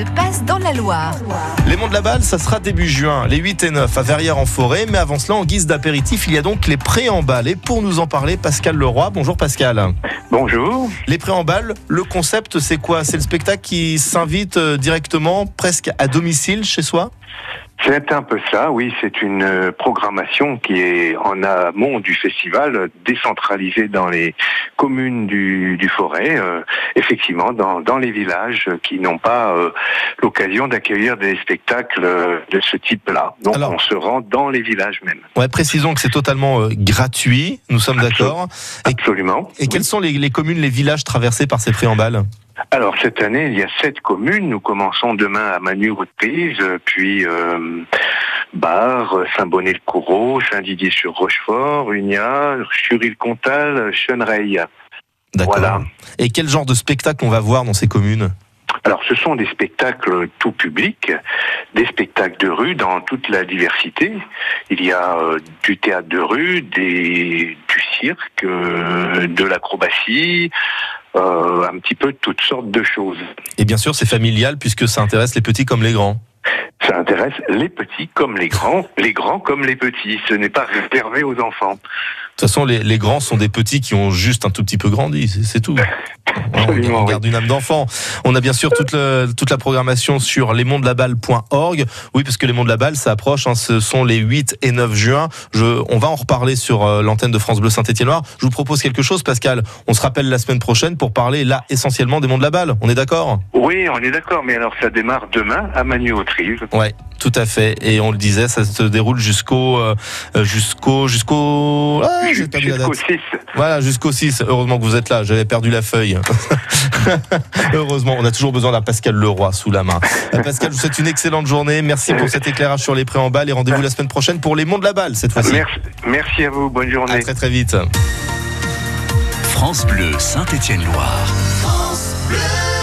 se passe dans la Loire. Les Monts de la Balle, ça sera début juin, les 8 et 9 à Verrières en forêt. Mais avant cela, en guise d'apéritif, il y a donc les préambales. Et pour nous en parler, Pascal Leroy. Bonjour Pascal. Bonjour. Les préambales, le concept, c'est quoi? C'est le spectacle qui s'invite euh, directement, presque à domicile chez soi? C'est un peu ça, oui. C'est une euh, programmation qui est en amont du festival, décentralisée dans les communes du, du Forêt, euh, effectivement, dans, dans les villages qui n'ont pas euh, l'occasion d'accueillir des spectacles de ce type-là. Donc Alors- on se rend dans les villages même. Ouais, précisons que c'est totalement euh, gratuit, nous sommes d'accord. Et, Absolument. et quelles sont les, les communes, les villages traversés par ces préambales Alors cette année, il y a sept communes. Nous commençons demain à Manu-Prise, puis euh, Bar, Saint-Bonnet-le-Coureau, Saint-Didier-sur-Rochefort, Unia, Chury-le-Comtal, Chenereil. D'accord. Voilà. Et quel genre de spectacle on va voir dans ces communes? Alors ce sont des spectacles tout public, des spectacles de rue dans toute la diversité. Il y a euh, du théâtre de rue, des, du cirque, euh, de l'acrobatie, euh, un petit peu toutes sortes de choses. Et bien sûr, c'est familial puisque ça intéresse les petits comme les grands. Ça intéresse les petits comme les grands, les grands comme les petits. Ce n'est pas réservé aux enfants. De toute façon, les, les grands sont des petits qui ont juste un tout petit peu grandi, c'est c'est tout. On, Absolument, on garde une âme d'enfant. On a bien sûr toute, le- toute la programmation sur lesmondeslaballe.org. Oui, parce que les Monts de la Balle, ça approche. hein, ce sont les 8 et 9 juin. Je, on va en reparler sur euh, l'antenne de France Bleu Saint-Étienne-Loire. Je vous propose quelque chose, Pascal. On se rappelle la semaine prochaine pour parler là essentiellement des Monts de la Balle. On est d'accord? Oui, on est d'accord, mais alors ça démarre demain à Manu-Autrive. Ouais, tout à fait. Et on le disait, ça se déroule jusqu'au euh, jusqu'au jusqu'au ah, j'ai perdu la Jusqu'au date. 6. Voilà, jusqu'au 6. Heureusement que vous êtes là. J'avais perdu la feuille. Heureusement, on a toujours besoin d'un Pascal Leroy sous la main. Euh, Pascal, je vous souhaite une excellente journée. Merci pour cet éclairage sur les préambales et rendez-vous la semaine prochaine pour les Monts de la Balle cette fois-ci. Merci, merci à vous, bonne journée. À très très vite. France Bleu Saint-Étienne-Loire. France Bleu.